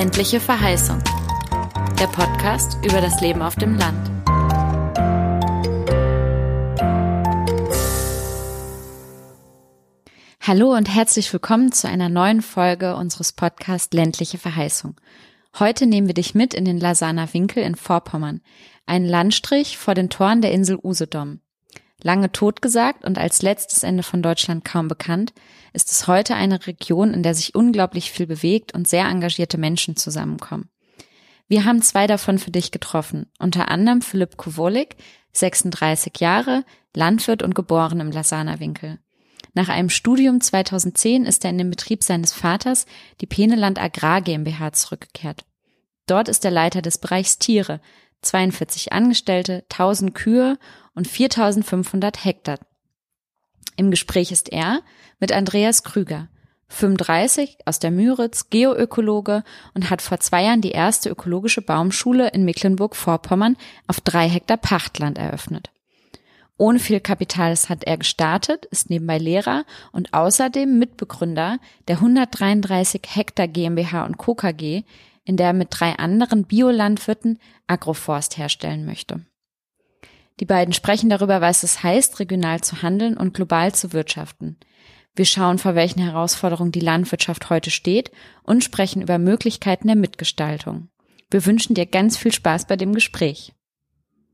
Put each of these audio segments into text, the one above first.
Ländliche Verheißung. Der Podcast über das Leben auf dem Land. Hallo und herzlich willkommen zu einer neuen Folge unseres Podcasts Ländliche Verheißung. Heute nehmen wir dich mit in den Lasaner Winkel in Vorpommern, einen Landstrich vor den Toren der Insel Usedom. Lange totgesagt und als letztes Ende von Deutschland kaum bekannt, ist es heute eine Region, in der sich unglaublich viel bewegt und sehr engagierte Menschen zusammenkommen. Wir haben zwei davon für dich getroffen, unter anderem Philipp Kowolik, 36 Jahre, Landwirt und geboren im Lasaner-Winkel. Nach einem Studium 2010 ist er in den Betrieb seines Vaters, die Peneland Agrar GmbH, zurückgekehrt. Dort ist er Leiter des Bereichs Tiere, 42 Angestellte, 1000 Kühe und 4500 Hektar. Im Gespräch ist er mit Andreas Krüger, 35 aus der Müritz, Geoökologe und hat vor zwei Jahren die erste ökologische Baumschule in Mecklenburg-Vorpommern auf drei Hektar Pachtland eröffnet. Ohne viel Kapital hat er gestartet, ist nebenbei Lehrer und außerdem Mitbegründer der 133 Hektar GmbH und Co. KG, in der er mit drei anderen Biolandwirten Agroforst herstellen möchte. Die beiden sprechen darüber, was es heißt, regional zu handeln und global zu wirtschaften. Wir schauen, vor welchen Herausforderungen die Landwirtschaft heute steht und sprechen über Möglichkeiten der Mitgestaltung. Wir wünschen dir ganz viel Spaß bei dem Gespräch.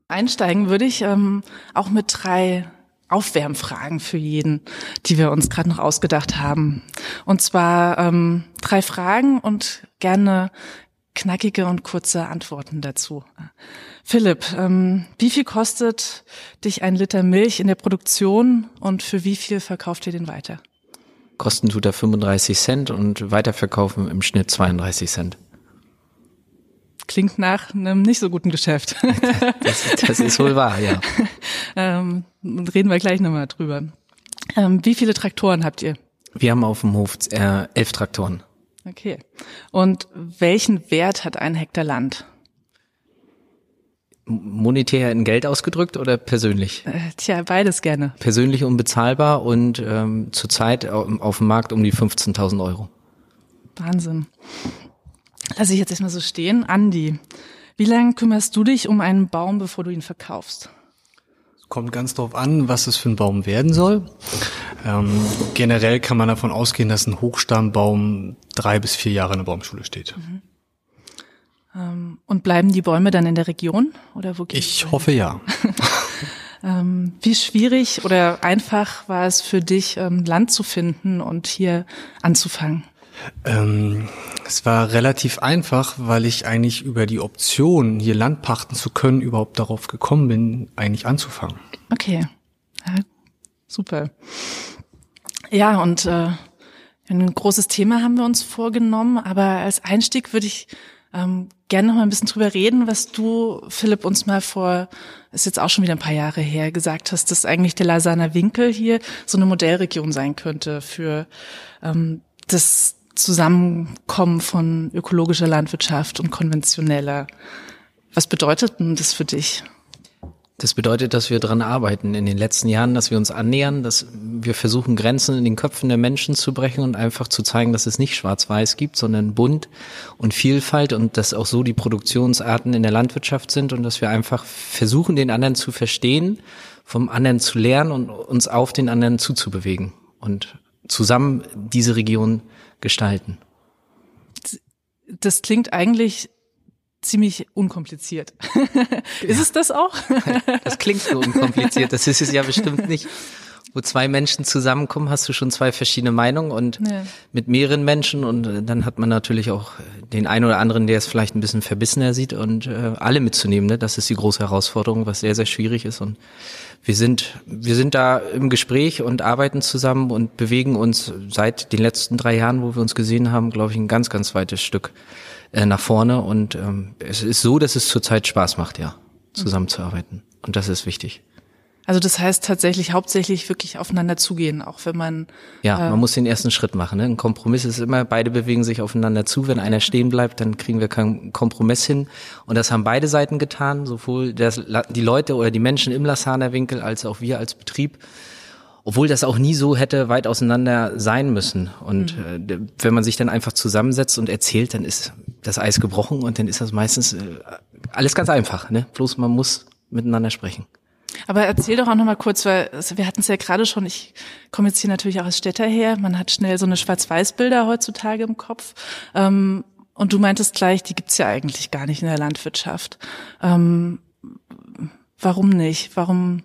Einsteigen würde ich ähm, auch mit drei Aufwärmfragen für jeden, die wir uns gerade noch ausgedacht haben. Und zwar ähm, drei Fragen und gerne knackige und kurze Antworten dazu. Philipp, ähm, wie viel kostet dich ein Liter Milch in der Produktion und für wie viel verkauft ihr den weiter? Kosten tut er 35 Cent und weiterverkaufen im Schnitt 32 Cent. Klingt nach einem nicht so guten Geschäft. Das, das ist wohl wahr, ja. ähm, reden wir gleich nochmal drüber. Ähm, wie viele Traktoren habt ihr? Wir haben auf dem Hof äh, elf Traktoren. Okay. Und welchen Wert hat ein Hektar Land? Monetär in Geld ausgedrückt oder persönlich? Äh, tja, beides gerne. Persönlich unbezahlbar und ähm, zurzeit auf dem Markt um die 15.000 Euro. Wahnsinn. Lass ich jetzt erstmal so stehen. Andi, wie lange kümmerst du dich um einen Baum, bevor du ihn verkaufst? Kommt ganz drauf an, was es für ein Baum werden soll. Ähm, generell kann man davon ausgehen, dass ein Hochstammbaum drei bis vier Jahre in der Baumschule steht. Mhm. Ähm, und bleiben die Bäume dann in der Region oder wo gehen Ich hoffe ja. ähm, wie schwierig oder einfach war es für dich, ähm, Land zu finden und hier anzufangen? Ähm, es war relativ einfach, weil ich eigentlich über die Option, hier Land pachten zu können, überhaupt darauf gekommen bin, eigentlich anzufangen. Okay, ja, super. Ja, und äh, ein großes Thema haben wir uns vorgenommen, aber als Einstieg würde ich ähm, gerne noch mal ein bisschen drüber reden, was du, Philipp, uns mal vor, ist jetzt auch schon wieder ein paar Jahre her, gesagt hast, dass eigentlich der Lasaner Winkel hier so eine Modellregion sein könnte für ähm, das Zusammenkommen von ökologischer Landwirtschaft und konventioneller. Was bedeutet denn das für dich? Das bedeutet, dass wir dran arbeiten in den letzten Jahren, dass wir uns annähern, dass wir versuchen, Grenzen in den Köpfen der Menschen zu brechen und einfach zu zeigen, dass es nicht schwarz-weiß gibt, sondern bunt und Vielfalt und dass auch so die Produktionsarten in der Landwirtschaft sind und dass wir einfach versuchen, den anderen zu verstehen, vom anderen zu lernen und uns auf den anderen zuzubewegen und zusammen diese Region gestalten. Das klingt eigentlich ziemlich unkompliziert. ist es das auch? das klingt so unkompliziert, das ist es ja bestimmt nicht. Wo zwei Menschen zusammenkommen, hast du schon zwei verschiedene Meinungen und ja. mit mehreren Menschen und dann hat man natürlich auch den einen oder anderen, der es vielleicht ein bisschen verbissener sieht und äh, alle mitzunehmen. Ne? Das ist die große Herausforderung, was sehr, sehr schwierig ist und wir sind, wir sind da im Gespräch und arbeiten zusammen und bewegen uns seit den letzten drei Jahren, wo wir uns gesehen haben, glaube ich, ein ganz, ganz weites Stück äh, nach vorne. Und ähm, es ist so, dass es zurzeit Spaß macht, ja, zusammenzuarbeiten. Und das ist wichtig. Also das heißt tatsächlich hauptsächlich wirklich aufeinander zugehen, auch wenn man ja, äh, man muss den ersten Schritt machen. Ne? Ein Kompromiss ist immer, beide bewegen sich aufeinander zu. Wenn einer stehen bleibt, dann kriegen wir keinen Kompromiss hin. Und das haben beide Seiten getan, sowohl das, die Leute oder die Menschen im Lassaner Winkel als auch wir als Betrieb. Obwohl das auch nie so hätte weit auseinander sein müssen. Und mhm. äh, wenn man sich dann einfach zusammensetzt und erzählt, dann ist das Eis gebrochen und dann ist das meistens äh, alles ganz einfach. Ne? Bloß man muss miteinander sprechen. Aber erzähl doch auch noch mal kurz, weil also wir hatten es ja gerade schon, ich komme jetzt hier natürlich auch als Städter her, man hat schnell so eine Schwarz-Weiß-Bilder heutzutage im Kopf. Ähm, und du meintest gleich, die gibt's ja eigentlich gar nicht in der Landwirtschaft. Ähm, warum nicht? Warum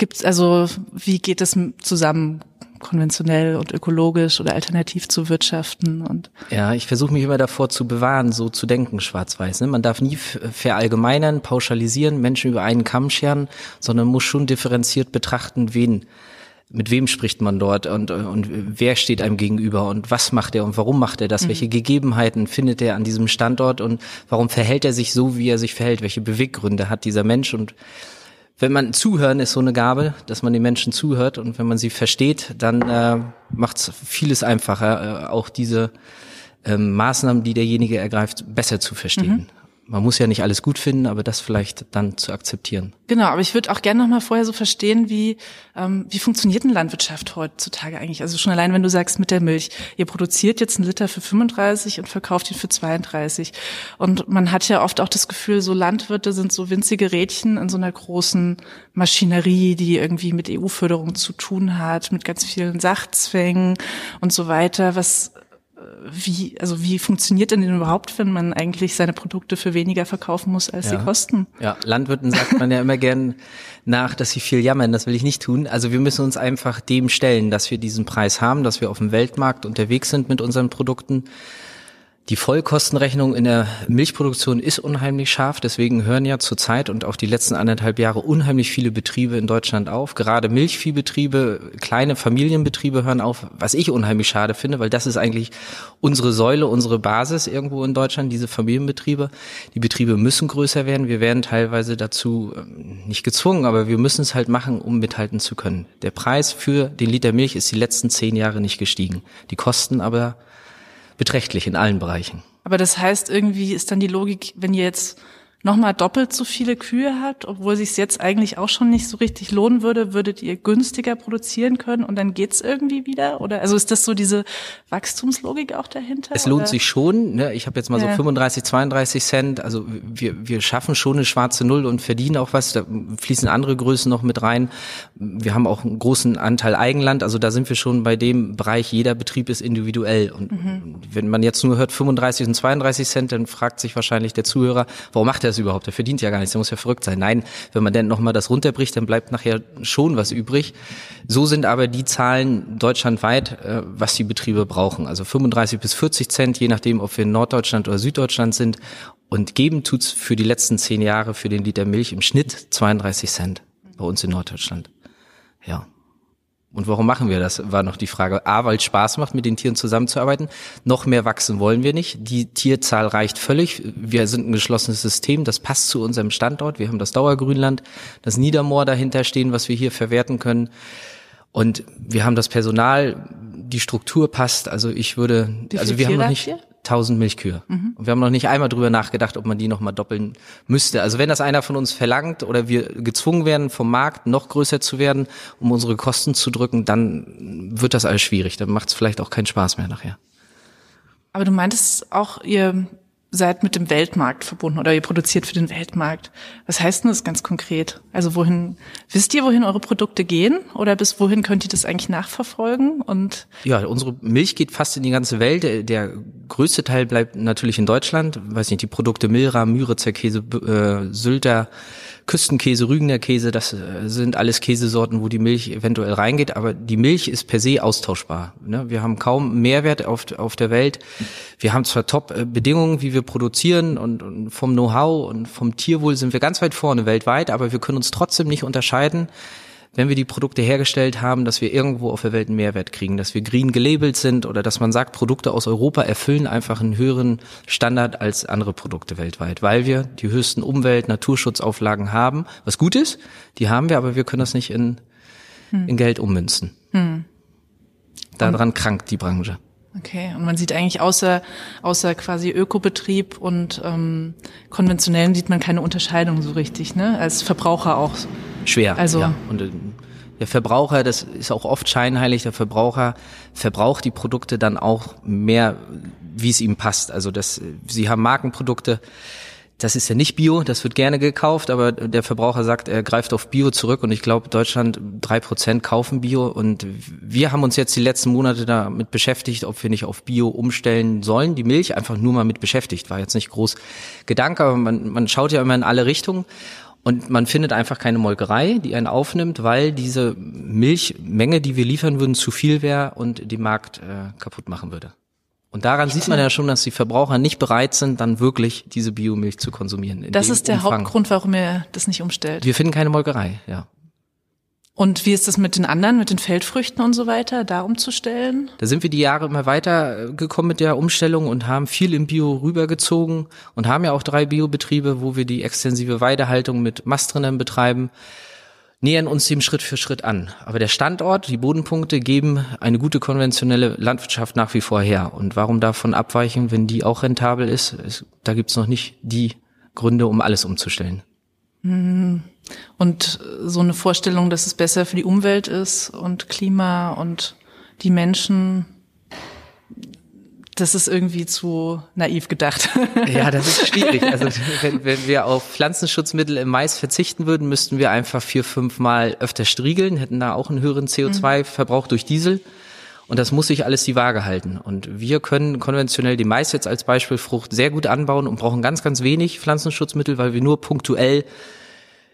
gibt's also, wie geht es zusammen? konventionell und ökologisch oder alternativ zu wirtschaften und ja, ich versuche mich immer davor zu bewahren, so zu denken, schwarz-weiß. Ne? Man darf nie verallgemeinern, pauschalisieren, Menschen über einen Kamm scheren, sondern muss schon differenziert betrachten, wen mit wem spricht man dort und, und wer steht einem gegenüber und was macht er und warum macht er das? Mhm. Welche Gegebenheiten findet er an diesem Standort und warum verhält er sich so, wie er sich verhält? Welche Beweggründe hat dieser Mensch und wenn man zuhören ist so eine Gabe, dass man den Menschen zuhört und wenn man sie versteht, dann äh, macht es vieles einfacher, äh, auch diese ähm, Maßnahmen, die derjenige ergreift, besser zu verstehen. Mhm man muss ja nicht alles gut finden, aber das vielleicht dann zu akzeptieren. Genau, aber ich würde auch gerne noch mal vorher so verstehen, wie ähm, wie funktioniert eine Landwirtschaft heutzutage eigentlich? Also schon allein, wenn du sagst mit der Milch, ihr produziert jetzt einen Liter für 35 und verkauft ihn für 32 und man hat ja oft auch das Gefühl, so Landwirte sind so winzige Rädchen in so einer großen Maschinerie, die irgendwie mit EU-Förderung zu tun hat, mit ganz vielen Sachzwängen und so weiter. Was wie, also wie funktioniert denn überhaupt, wenn man eigentlich seine Produkte für weniger verkaufen muss, als ja. sie kosten? Ja, Landwirten sagt man ja immer gern nach, dass sie viel jammern. Das will ich nicht tun. Also wir müssen uns einfach dem stellen, dass wir diesen Preis haben, dass wir auf dem Weltmarkt unterwegs sind mit unseren Produkten die Vollkostenrechnung in der Milchproduktion ist unheimlich scharf. Deswegen hören ja zurzeit und auch die letzten anderthalb Jahre unheimlich viele Betriebe in Deutschland auf. Gerade Milchviehbetriebe, kleine Familienbetriebe hören auf, was ich unheimlich schade finde, weil das ist eigentlich unsere Säule, unsere Basis irgendwo in Deutschland, diese Familienbetriebe. Die Betriebe müssen größer werden. Wir werden teilweise dazu ähm, nicht gezwungen, aber wir müssen es halt machen, um mithalten zu können. Der Preis für den Liter Milch ist die letzten zehn Jahre nicht gestiegen. Die Kosten aber beträchtlich in allen Bereichen. Aber das heißt, irgendwie ist dann die Logik, wenn ihr jetzt nochmal doppelt so viele Kühe hat, obwohl sich jetzt eigentlich auch schon nicht so richtig lohnen würde, würdet ihr günstiger produzieren können und dann geht's irgendwie wieder? Oder also ist das so diese Wachstumslogik auch dahinter? Es lohnt oder? sich schon. Ne? Ich habe jetzt mal ja. so 35, 32 Cent. Also wir, wir schaffen schon eine schwarze Null und verdienen auch was. Da fließen andere Größen noch mit rein. Wir haben auch einen großen Anteil Eigenland. Also da sind wir schon bei dem Bereich, jeder Betrieb ist individuell. Und mhm. wenn man jetzt nur hört 35 und 32 Cent, dann fragt sich wahrscheinlich der Zuhörer, warum macht er das überhaupt? Der verdient ja gar nichts, der muss ja verrückt sein. Nein, wenn man denn nochmal das runterbricht, dann bleibt nachher schon was übrig. So sind aber die Zahlen deutschlandweit, äh, was die Betriebe brauchen. Also 35 bis 40 Cent, je nachdem, ob wir in Norddeutschland oder Süddeutschland sind. Und geben tut's für die letzten zehn Jahre für den Liter Milch im Schnitt 32 Cent bei uns in Norddeutschland. Ja. Und warum machen wir das, war noch die Frage. A, weil es Spaß macht, mit den Tieren zusammenzuarbeiten. Noch mehr wachsen wollen wir nicht. Die Tierzahl reicht völlig. Wir sind ein geschlossenes System. Das passt zu unserem Standort. Wir haben das Dauergrünland, das Niedermoor dahinter stehen, was wir hier verwerten können. Und wir haben das Personal, die Struktur passt. Also ich würde, also wir haben noch nicht, 1000 Milchkühe. Mhm. Und wir haben noch nicht einmal drüber nachgedacht, ob man die noch mal doppeln müsste. Also wenn das einer von uns verlangt oder wir gezwungen werden, vom Markt noch größer zu werden, um unsere Kosten zu drücken, dann wird das alles schwierig. Dann macht es vielleicht auch keinen Spaß mehr nachher. Aber du meintest auch, ihr seid mit dem Weltmarkt verbunden oder ihr produziert für den Weltmarkt. Was heißt denn das ganz konkret? Also wohin, wisst ihr, wohin eure Produkte gehen oder bis wohin könnt ihr das eigentlich nachverfolgen? Und ja, unsere Milch geht fast in die ganze Welt. Der, der größte Teil bleibt natürlich in Deutschland. Weiß nicht, die Produkte Milra, Müritzer Käse, äh, Sylter, Küstenkäse, Rügener Käse, das äh, sind alles Käsesorten, wo die Milch eventuell reingeht, aber die Milch ist per se austauschbar. Ne? Wir haben kaum Mehrwert auf, auf der Welt. Wir haben zwar Top-Bedingungen, wie wir produzieren und, und vom Know-how und vom Tierwohl sind wir ganz weit vorne weltweit, aber wir können uns trotzdem nicht unterscheiden wenn wir die Produkte hergestellt haben, dass wir irgendwo auf der Welt einen Mehrwert kriegen, dass wir green gelabelt sind oder dass man sagt, Produkte aus Europa erfüllen einfach einen höheren Standard als andere Produkte weltweit, weil wir die höchsten Umwelt-, Naturschutzauflagen haben, was gut ist, die haben wir, aber wir können das nicht in, hm. in Geld ummünzen. Hm. Daran krankt die Branche. Okay, und man sieht eigentlich außer, außer quasi Ökobetrieb und ähm, konventionellen sieht man keine Unterscheidung so richtig, ne? Als Verbraucher auch. Schwer. Also ja. Und äh, Der Verbraucher, das ist auch oft scheinheilig, der Verbraucher verbraucht die Produkte dann auch mehr, wie es ihm passt. Also das, sie haben Markenprodukte, das ist ja nicht Bio, das wird gerne gekauft, aber der Verbraucher sagt, er greift auf Bio zurück und ich glaube, Deutschland drei Prozent kaufen Bio und wir haben uns jetzt die letzten Monate damit beschäftigt, ob wir nicht auf Bio umstellen sollen. Die Milch einfach nur mal mit beschäftigt, war jetzt nicht groß Gedanke, aber man, man schaut ja immer in alle Richtungen und man findet einfach keine Molkerei, die einen aufnimmt, weil diese Milchmenge, die wir liefern würden, zu viel wäre und den Markt äh, kaputt machen würde. Und daran sieht man ja schon, dass die Verbraucher nicht bereit sind, dann wirklich diese Biomilch zu konsumieren. Das ist der Umfang. Hauptgrund, warum ihr das nicht umstellt. Wir finden keine Molkerei, ja. Und wie ist das mit den anderen, mit den Feldfrüchten und so weiter, da umzustellen? Da sind wir die Jahre immer weiter gekommen mit der Umstellung und haben viel im Bio rübergezogen und haben ja auch drei Biobetriebe, wo wir die extensive Weidehaltung mit Mastrinnen betreiben nähern uns dem Schritt für Schritt an. Aber der Standort, die Bodenpunkte geben eine gute konventionelle Landwirtschaft nach wie vor her. Und warum davon abweichen, wenn die auch rentabel ist? ist da gibt's noch nicht die Gründe, um alles umzustellen. Mhm. Und so eine Vorstellung, dass es besser für die Umwelt ist und Klima und die Menschen, das ist irgendwie zu naiv gedacht. Ja, das ist schwierig. Also wenn, wenn wir auf Pflanzenschutzmittel im Mais verzichten würden, müssten wir einfach vier, fünf Mal öfter striegeln, hätten da auch einen höheren CO2-Verbrauch durch Diesel. Und das muss sich alles die Waage halten. Und wir können konventionell die Mais jetzt als Beispiel Frucht sehr gut anbauen und brauchen ganz, ganz wenig Pflanzenschutzmittel, weil wir nur punktuell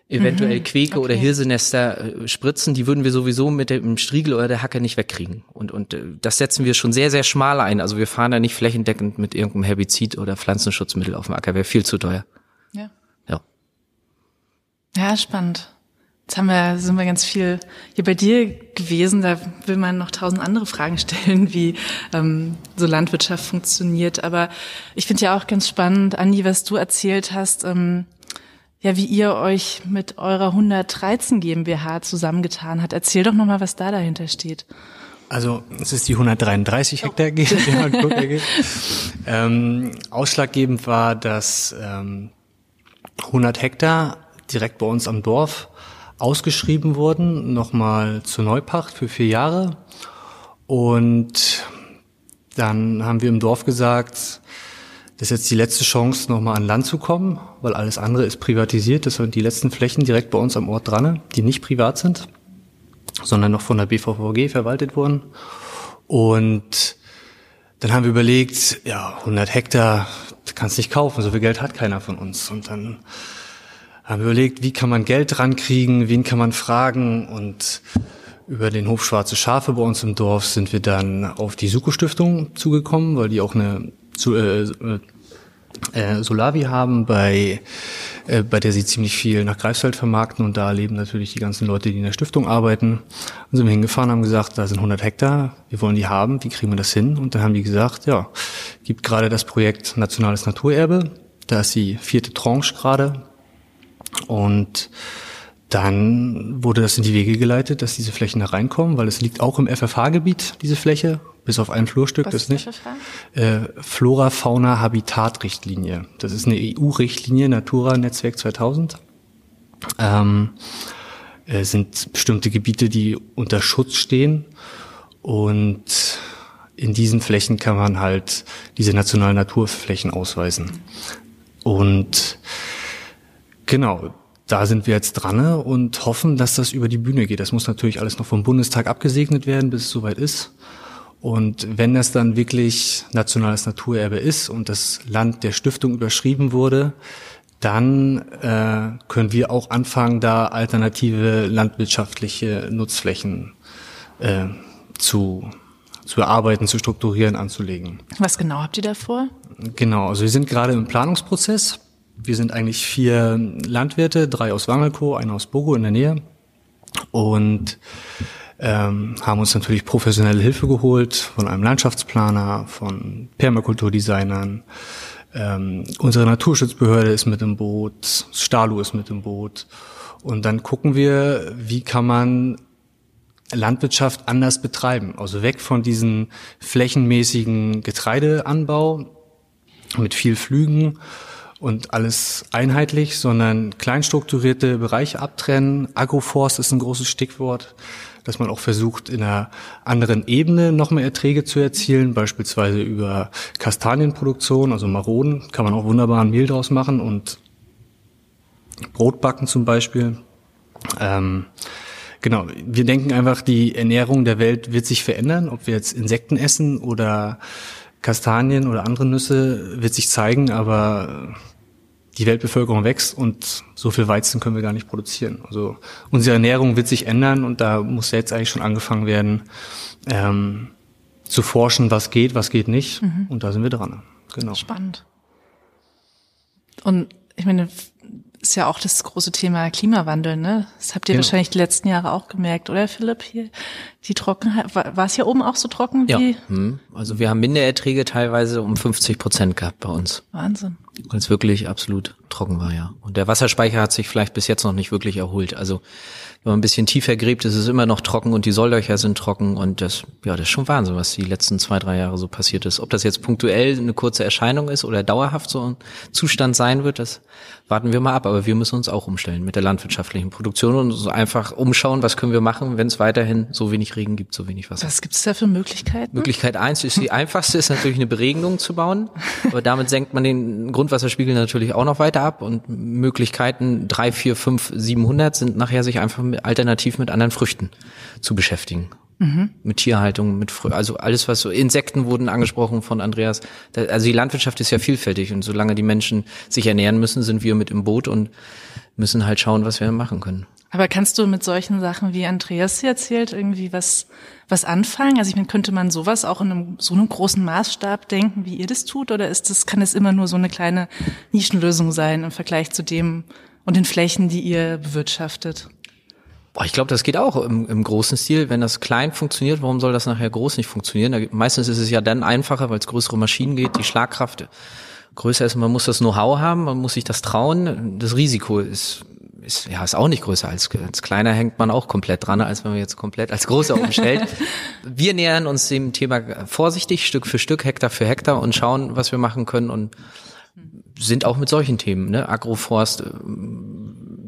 eventuell mhm. Queke okay. oder Hirsenester äh, spritzen, die würden wir sowieso mit dem Striegel oder der Hacke nicht wegkriegen. Und, und äh, das setzen wir schon sehr, sehr schmal ein. Also wir fahren da nicht flächendeckend mit irgendeinem Herbizid oder Pflanzenschutzmittel auf dem Acker, wäre viel zu teuer. Ja. Ja. Ja, spannend. Jetzt haben wir, sind wir ganz viel hier bei dir gewesen. Da will man noch tausend andere Fragen stellen, wie ähm, so Landwirtschaft funktioniert. Aber ich finde ja auch ganz spannend, Andi, was du erzählt hast. Ähm, ja, wie ihr euch mit eurer 113 GmbH zusammengetan hat. Erzähl doch nochmal, was da dahinter steht. Also es ist die 133 Hektar GmbH. ähm, ausschlaggebend war, dass ähm, 100 Hektar direkt bei uns am Dorf ausgeschrieben wurden, nochmal zur Neupacht für vier Jahre. Und dann haben wir im Dorf gesagt, das ist jetzt die letzte Chance, nochmal an Land zu kommen, weil alles andere ist privatisiert. Das sind die letzten Flächen direkt bei uns am Ort dran, die nicht privat sind, sondern noch von der BVVG verwaltet wurden. Und dann haben wir überlegt, ja, 100 Hektar, kannst nicht kaufen, so viel Geld hat keiner von uns. Und dann haben wir überlegt, wie kann man Geld rankriegen, wen kann man fragen und über den Hof Schwarze Schafe bei uns im Dorf sind wir dann auf die Suko Stiftung zugekommen, weil die auch eine zu, äh, äh, äh, Solavi haben, bei, äh, bei der sie ziemlich viel nach Greifswald vermarkten und da leben natürlich die ganzen Leute, die in der Stiftung arbeiten. Und sind wir hingefahren, haben gesagt, da sind 100 Hektar, wir wollen die haben, wie kriegen wir das hin? Und dann haben die gesagt, ja, gibt gerade das Projekt Nationales Naturerbe, da ist die vierte Tranche gerade und dann wurde das in die Wege geleitet, dass diese Flächen da reinkommen, weil es liegt auch im FFH-Gebiet, diese Fläche, bis auf ein Flurstück, Was das nicht. Äh, Flora, Fauna, Habitat-Richtlinie. Das ist eine EU-Richtlinie, Natura-Netzwerk 2000. Ähm, äh, sind bestimmte Gebiete, die unter Schutz stehen und in diesen Flächen kann man halt diese nationalen Naturflächen ausweisen. Und genau, da sind wir jetzt dran und hoffen, dass das über die Bühne geht. Das muss natürlich alles noch vom Bundestag abgesegnet werden, bis es soweit ist. Und wenn das dann wirklich nationales Naturerbe ist und das Land der Stiftung überschrieben wurde, dann äh, können wir auch anfangen, da alternative landwirtschaftliche Nutzflächen äh, zu, zu erarbeiten, zu strukturieren, anzulegen. Was genau habt ihr da vor? Genau, also wir sind gerade im Planungsprozess. Wir sind eigentlich vier Landwirte, drei aus Wangelko, einer aus Bogo in der Nähe und ähm, haben uns natürlich professionelle Hilfe geholt von einem Landschaftsplaner, von Permakulturdesignern. Ähm, unsere Naturschutzbehörde ist mit im Boot, Stalu ist mit im Boot. Und dann gucken wir, wie kann man Landwirtschaft anders betreiben. Also weg von diesem flächenmäßigen Getreideanbau mit viel Flügen und alles einheitlich, sondern kleinstrukturierte Bereiche abtrennen. Agroforst ist ein großes Stichwort, dass man auch versucht, in einer anderen Ebene noch mehr Erträge zu erzielen, beispielsweise über Kastanienproduktion, also Maronen, kann man auch wunderbar ein Mehl draus machen und Brot backen zum Beispiel. Ähm, genau, wir denken einfach, die Ernährung der Welt wird sich verändern, ob wir jetzt Insekten essen oder Kastanien oder andere Nüsse, wird sich zeigen, aber die Weltbevölkerung wächst und so viel Weizen können wir gar nicht produzieren. Also unsere Ernährung wird sich ändern und da muss jetzt eigentlich schon angefangen werden, ähm, zu forschen, was geht, was geht nicht. Mhm. Und da sind wir dran. Genau. Spannend. Und ich meine, ist ja auch das große Thema Klimawandel, ne? Das habt ihr ja. wahrscheinlich die letzten Jahre auch gemerkt, oder Philipp? Hier die Trockenheit, war, war es hier oben auch so trocken ja. wie? Hm. Also wir haben Mindererträge teilweise um 50 Prozent gehabt bei uns. Wahnsinn. Weil es wirklich absolut trocken war, ja. Und der Wasserspeicher hat sich vielleicht bis jetzt noch nicht wirklich erholt. Also wenn man ein bisschen tiefer gräbt, ist es immer noch trocken und die Solllöcher sind trocken und das, ja, das ist schon Wahnsinn, was die letzten zwei, drei Jahre so passiert ist. Ob das jetzt punktuell eine kurze Erscheinung ist oder dauerhaft so ein Zustand sein wird, das warten wir mal ab. Aber wir müssen uns auch umstellen mit der landwirtschaftlichen Produktion und uns einfach umschauen, was können wir machen, wenn es weiterhin so wenig Regen gibt, so wenig Wasser. Was gibt es da für Möglichkeiten? Möglichkeit eins ist die einfachste, ist natürlich eine Beregnung zu bauen. Aber damit senkt man den Grundwasserspiegel natürlich auch noch weiter ab und Möglichkeiten drei, vier, fünf, siebenhundert sind nachher sich einfach alternativ mit anderen Früchten zu beschäftigen. Mhm. Mit Tierhaltung, mit Frü also alles, was so Insekten wurden angesprochen von Andreas. Da, also die Landwirtschaft ist ja vielfältig und solange die Menschen sich ernähren müssen, sind wir mit im Boot und müssen halt schauen, was wir machen können. Aber kannst du mit solchen Sachen, wie Andreas hier erzählt, irgendwie was, was anfangen? Also ich meine, könnte man sowas auch in einem, so einem großen Maßstab denken, wie ihr das tut? Oder ist das, kann es immer nur so eine kleine Nischenlösung sein im Vergleich zu dem und den Flächen, die ihr bewirtschaftet? Ich glaube, das geht auch im, im großen Stil. Wenn das klein funktioniert, warum soll das nachher groß nicht funktionieren? Da, meistens ist es ja dann einfacher, weil es größere Maschinen geht, die Schlagkraft größer ist. Man muss das Know-how haben, man muss sich das trauen. Das Risiko ist ist, ja, ist auch nicht größer als, als kleiner hängt man auch komplett dran, als wenn man jetzt komplett als großer umstellt. wir nähern uns dem Thema vorsichtig, Stück für Stück, Hektar für Hektar und schauen, was wir machen können und sind auch mit solchen Themen, ne? Agroforst,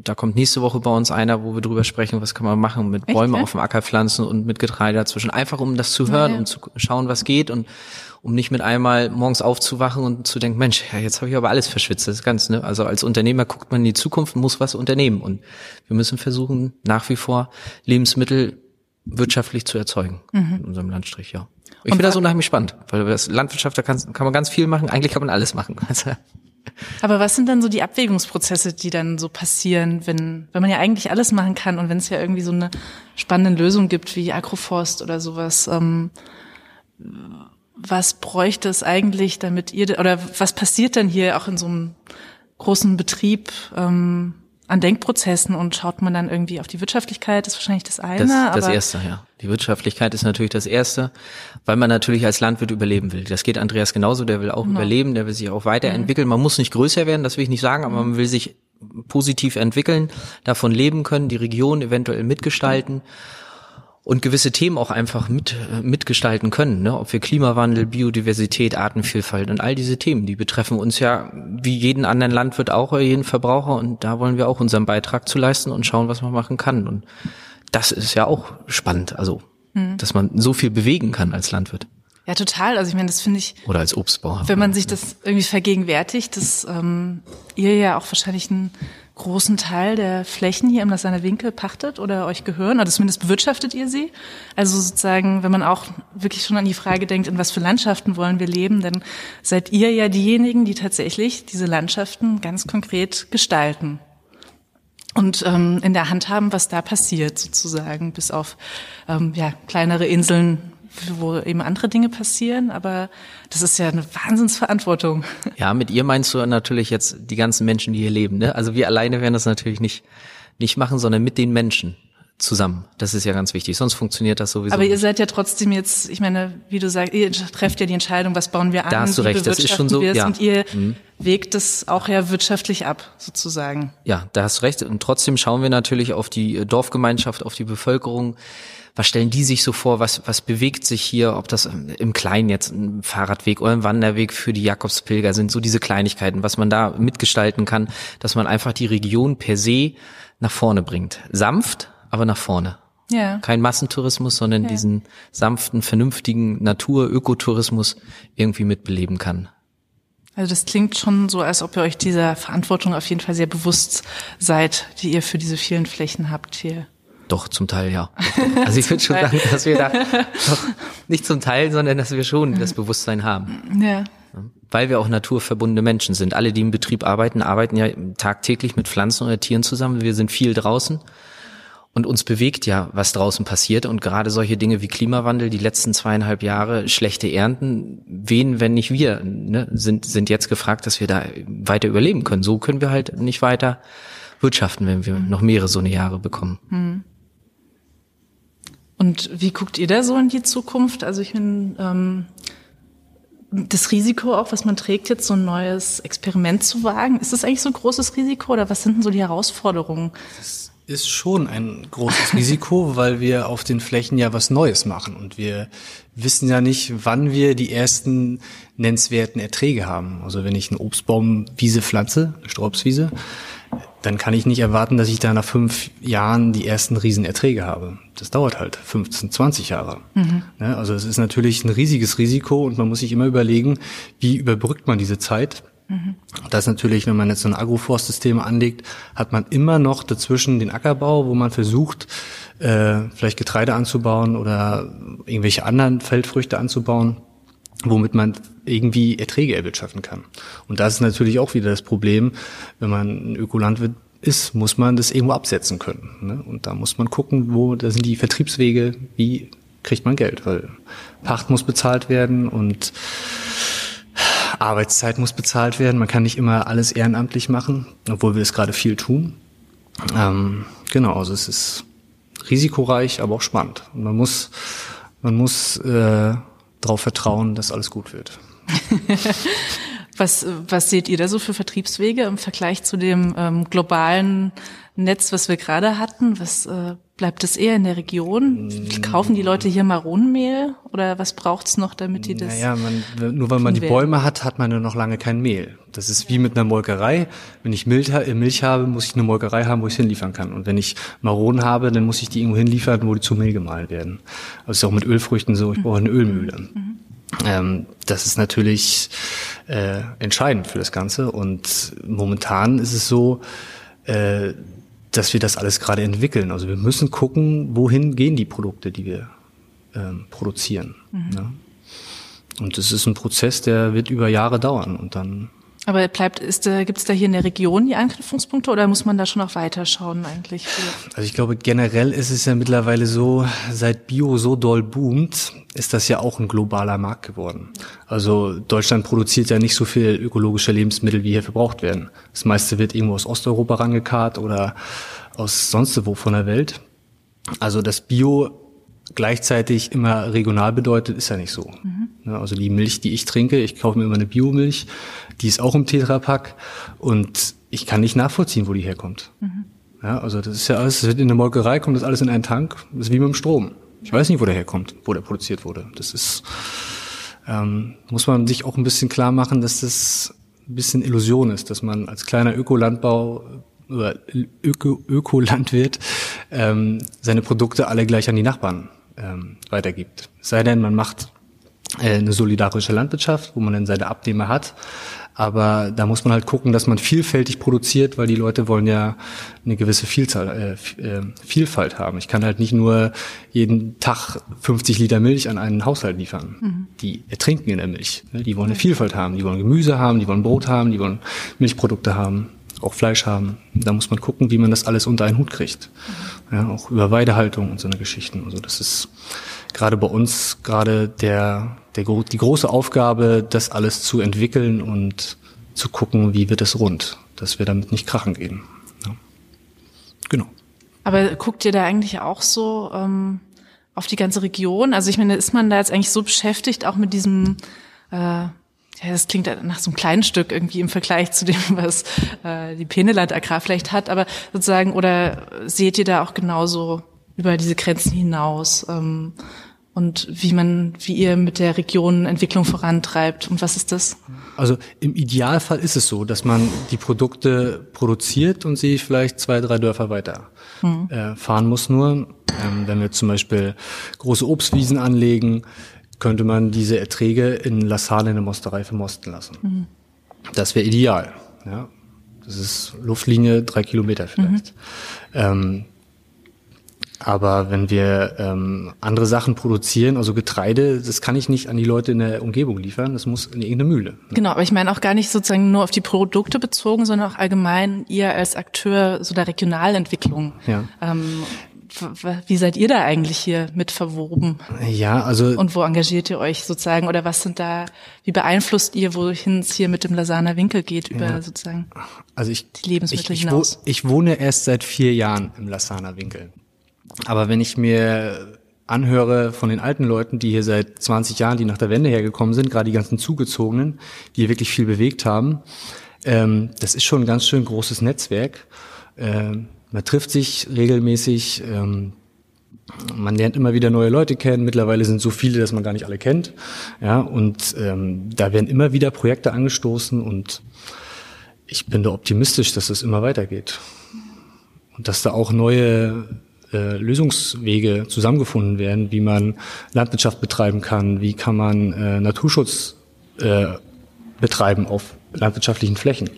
da kommt nächste Woche bei uns einer, wo wir drüber sprechen, was kann man machen mit Bäumen auf dem Acker pflanzen und mit Getreide dazwischen. Einfach um das zu hören ja, ja. und zu schauen, was geht und um nicht mit einmal morgens aufzuwachen und zu denken, Mensch, ja, jetzt habe ich aber alles verschwitzt. Das ist ganz, ne? Also als Unternehmer guckt man in die Zukunft und muss was unternehmen. Und wir müssen versuchen, nach wie vor Lebensmittel wirtschaftlich zu erzeugen mhm. in unserem Landstrich, ja. Ich finde das unheimlich spannend, weil das Landwirtschaft, da kann, kann man ganz viel machen, eigentlich kann man alles machen. Aber was sind dann so die Abwägungsprozesse, die dann so passieren, wenn, wenn man ja eigentlich alles machen kann und wenn es ja irgendwie so eine spannende Lösung gibt wie Agroforst oder sowas, ähm, was bräuchte es eigentlich, damit ihr, oder was passiert denn hier auch in so einem großen Betrieb, ähm, an Denkprozessen und schaut man dann irgendwie auf die Wirtschaftlichkeit, ist wahrscheinlich das eine. Das, das Erste, ja. Die Wirtschaftlichkeit ist natürlich das Erste, weil man natürlich als Landwirt überleben will. Das geht Andreas genauso, der will auch genau. überleben, der will sich auch weiterentwickeln. Mhm. Man muss nicht größer werden, das will ich nicht sagen, aber man will sich positiv entwickeln, davon leben können, die Region eventuell mitgestalten. Mhm und gewisse Themen auch einfach mit, mitgestalten können. Ne? Ob wir Klimawandel, Biodiversität, Artenvielfalt und all diese Themen, die betreffen uns ja wie jeden anderen Landwirt auch oder jeden Verbraucher und da wollen wir auch unseren Beitrag zu leisten und schauen, was man machen kann. Und das ist ja auch spannend, also hm. dass man so viel bewegen kann als Landwirt. Ja, total. Also ich meine, das finde ich. Oder als Obstbauer. Wenn man sich das irgendwie vergegenwärtigt, dass ähm, ihr ja auch wahrscheinlich ein großen Teil der Flächen hier im Lassaner Winkel pachtet oder euch gehören, oder zumindest bewirtschaftet ihr sie. Also sozusagen, wenn man auch wirklich schon an die Frage denkt, in was für Landschaften wollen wir leben, dann seid ihr ja diejenigen, die tatsächlich diese Landschaften ganz konkret gestalten und ähm, in der Hand haben, was da passiert sozusagen, bis auf ähm, ja, kleinere Inseln wo eben andere Dinge passieren, aber das ist ja eine Wahnsinnsverantwortung. Ja, mit ihr meinst du natürlich jetzt die ganzen Menschen, die hier leben. Ne? Also wir alleine werden das natürlich nicht, nicht machen, sondern mit den Menschen zusammen. Das ist ja ganz wichtig, sonst funktioniert das sowieso. Aber ihr seid ja trotzdem jetzt, ich meine, wie du sagst, ihr trefft ja die Entscheidung, was bauen wir an, da hast du recht, das ist schon so, ja. und ihr mhm. wägt das auch ja wirtschaftlich ab, sozusagen. Ja, da hast du recht. Und trotzdem schauen wir natürlich auf die äh, Dorfgemeinschaft, auf die Bevölkerung. Was stellen die sich so vor? Was, was bewegt sich hier? Ob das ähm, im Kleinen jetzt ein Fahrradweg oder ein Wanderweg für die Jakobspilger sind, so diese Kleinigkeiten, was man da mitgestalten kann, dass man einfach die Region per se nach vorne bringt. Sanft, aber nach vorne. Ja. Kein Massentourismus, sondern ja. diesen sanften, vernünftigen Natur-Ökotourismus irgendwie mitbeleben kann. Also das klingt schon so, als ob ihr euch dieser Verantwortung auf jeden Fall sehr bewusst seid, die ihr für diese vielen Flächen habt hier. Doch, zum Teil ja. Also ich würde schon sagen, dass wir da doch nicht zum Teil, sondern dass wir schon das Bewusstsein haben. Ja. Weil wir auch naturverbundene Menschen sind. Alle, die im Betrieb arbeiten, arbeiten ja tagtäglich mit Pflanzen oder Tieren zusammen. Wir sind viel draußen. Und uns bewegt ja, was draußen passiert. Und gerade solche Dinge wie Klimawandel, die letzten zweieinhalb Jahre, schlechte Ernten, wen, wenn nicht wir, ne, sind, sind jetzt gefragt, dass wir da weiter überleben können. So können wir halt nicht weiter wirtschaften, wenn wir noch mehrere so eine Jahre bekommen. Hm. Und wie guckt ihr da so in die Zukunft? Also ich bin ähm, das Risiko auch, was man trägt, jetzt so ein neues Experiment zu wagen, ist das eigentlich so ein großes Risiko oder was sind denn so die Herausforderungen? Das ist schon ein großes Risiko, weil wir auf den Flächen ja was Neues machen und wir wissen ja nicht, wann wir die ersten nennenswerten Erträge haben. Also wenn ich einen Obstbaumwiese pflanze, eine Straubswiese, dann kann ich nicht erwarten, dass ich da nach fünf Jahren die ersten Riesenerträge habe. Das dauert halt 15, 20 Jahre. Mhm. Ne, also es ist natürlich ein riesiges Risiko und man muss sich immer überlegen, wie überbrückt man diese Zeit Mhm. Das natürlich, wenn man jetzt so ein Agroforstsystem anlegt, hat man immer noch dazwischen den Ackerbau, wo man versucht, äh, vielleicht Getreide anzubauen oder irgendwelche anderen Feldfrüchte anzubauen, womit man irgendwie Erträge erwirtschaften kann. Und das ist natürlich auch wieder das Problem, wenn man ein Ökolandwirt ist, muss man das irgendwo absetzen können. Ne? Und da muss man gucken, wo, da sind die Vertriebswege, wie kriegt man Geld, weil Pacht muss bezahlt werden und Arbeitszeit muss bezahlt werden. Man kann nicht immer alles ehrenamtlich machen, obwohl wir es gerade viel tun. Ähm, genau, also es ist risikoreich, aber auch spannend. Und man muss, man muss äh, darauf vertrauen, dass alles gut wird. was, was seht ihr da so für Vertriebswege im Vergleich zu dem ähm, globalen Netz, was wir gerade hatten? Was äh, bleibt es eher in der Region? Kaufen die Leute hier Maronenmehl oder was braucht's noch, damit die das? Naja, man, nur weil man die Bäume hat, hat man ja noch lange kein Mehl. Das ist wie mit einer Molkerei. Wenn ich Milch, Milch habe, muss ich eine Molkerei haben, wo ich es hinliefern kann. Und wenn ich Maronen habe, dann muss ich die irgendwo hinliefern, wo die zu Mehl gemahlen werden. Das ist auch mit Ölfrüchten so. Ich brauche eine Ölmühle. Mhm. Ähm, das ist natürlich äh, entscheidend für das Ganze. Und momentan ist es so, äh, dass wir das alles gerade entwickeln. Also wir müssen gucken, wohin gehen die Produkte, die wir ähm, produzieren. Mhm. Ja? Und das ist ein Prozess, der wird über Jahre dauern und dann aber bleibt, ist, äh, gibt es da hier in der Region die Anknüpfungspunkte oder muss man da schon noch weiterschauen eigentlich? Also ich glaube, generell ist es ja mittlerweile so, seit Bio so doll boomt, ist das ja auch ein globaler Markt geworden. Also Deutschland produziert ja nicht so viel ökologische Lebensmittel, wie hier verbraucht werden. Das meiste wird irgendwo aus Osteuropa rangekarrt oder aus sonst wo von der Welt. Also das Bio gleichzeitig immer regional bedeutet, ist ja nicht so. Mhm. Also die Milch, die ich trinke, ich kaufe mir immer eine Biomilch, die ist auch im Tetrapack und ich kann nicht nachvollziehen, wo die herkommt. Mhm. Ja, also das ist ja alles, das wird in der Molkerei, kommt das alles in einen Tank, das ist wie mit dem Strom. Ich weiß nicht, wo der herkommt, wo der produziert wurde. Das ist, ähm, muss man sich auch ein bisschen klar machen, dass das ein bisschen Illusion ist, dass man als kleiner Ökolandbau oder Öko, Ökolandwirt ähm, seine Produkte alle gleich an die Nachbarn ähm, weitergibt. Sei denn, man macht äh, eine solidarische Landwirtschaft, wo man dann seine Abnehmer hat. Aber da muss man halt gucken, dass man vielfältig produziert, weil die Leute wollen ja eine gewisse Vielzahl, äh, äh Vielfalt haben. Ich kann halt nicht nur jeden Tag 50 Liter Milch an einen Haushalt liefern. Mhm. Die ertrinken in der Milch. Ne? Die wollen eine Vielfalt haben. Die wollen Gemüse haben, die wollen Brot haben, die wollen Milchprodukte haben, auch Fleisch haben. Da muss man gucken, wie man das alles unter einen Hut kriegt. Ja, auch über Weidehaltung und so eine Geschichten. Also das ist gerade bei uns gerade der, der, die große Aufgabe, das alles zu entwickeln und zu gucken, wie wird es rund, dass wir damit nicht krachen gehen. Ja. Genau. Aber guckt ihr da eigentlich auch so ähm, auf die ganze Region? Also ich meine, ist man da jetzt eigentlich so beschäftigt, auch mit diesem äh, ja, das klingt nach so einem kleinen Stück irgendwie im Vergleich zu dem, was äh, die Peneland Agrar vielleicht hat, aber sozusagen, oder seht ihr da auch genauso über diese Grenzen hinaus ähm, und wie man, wie ihr mit der Region Entwicklung vorantreibt und was ist das? Also im Idealfall ist es so, dass man die Produkte produziert und sie vielleicht zwei, drei Dörfer weiter hm. äh, fahren muss nur. Ähm, wenn wir zum Beispiel große Obstwiesen anlegen, könnte man diese Erträge in La Salle in der Mosterei vermosten lassen. Mhm. Das wäre ideal. Ja. Das ist Luftlinie drei Kilometer vielleicht. Mhm. Ähm, aber wenn wir ähm, andere Sachen produzieren, also Getreide, das kann ich nicht an die Leute in der Umgebung liefern, das muss in irgendeine Mühle. Ne? Genau, aber ich meine auch gar nicht sozusagen nur auf die Produkte bezogen, sondern auch allgemein ihr als Akteur so der Regionalentwicklung. Ja. Ähm, wie seid ihr da eigentlich hier mit verwoben? Ja, also. Und wo engagiert ihr euch sozusagen? Oder was sind da, wie beeinflusst ihr, wohin es hier mit dem Lasana Winkel geht, über ja. sozusagen also ich, die Lebensmittel ich, ich, hinaus? Ich wohne erst seit vier Jahren im Lasana Winkel. Aber wenn ich mir anhöre von den alten Leuten, die hier seit 20 Jahren, die nach der Wende hergekommen sind, gerade die ganzen Zugezogenen, die hier wirklich viel bewegt haben, ähm, das ist schon ein ganz schön großes Netzwerk. Ähm, man trifft sich regelmäßig, ähm, man lernt immer wieder neue Leute kennen. Mittlerweile sind so viele, dass man gar nicht alle kennt. Ja, und ähm, da werden immer wieder Projekte angestoßen und ich bin da optimistisch, dass es immer weitergeht. Und dass da auch neue äh, Lösungswege zusammengefunden werden, wie man Landwirtschaft betreiben kann, wie kann man äh, Naturschutz äh, betreiben auf landwirtschaftlichen Flächen.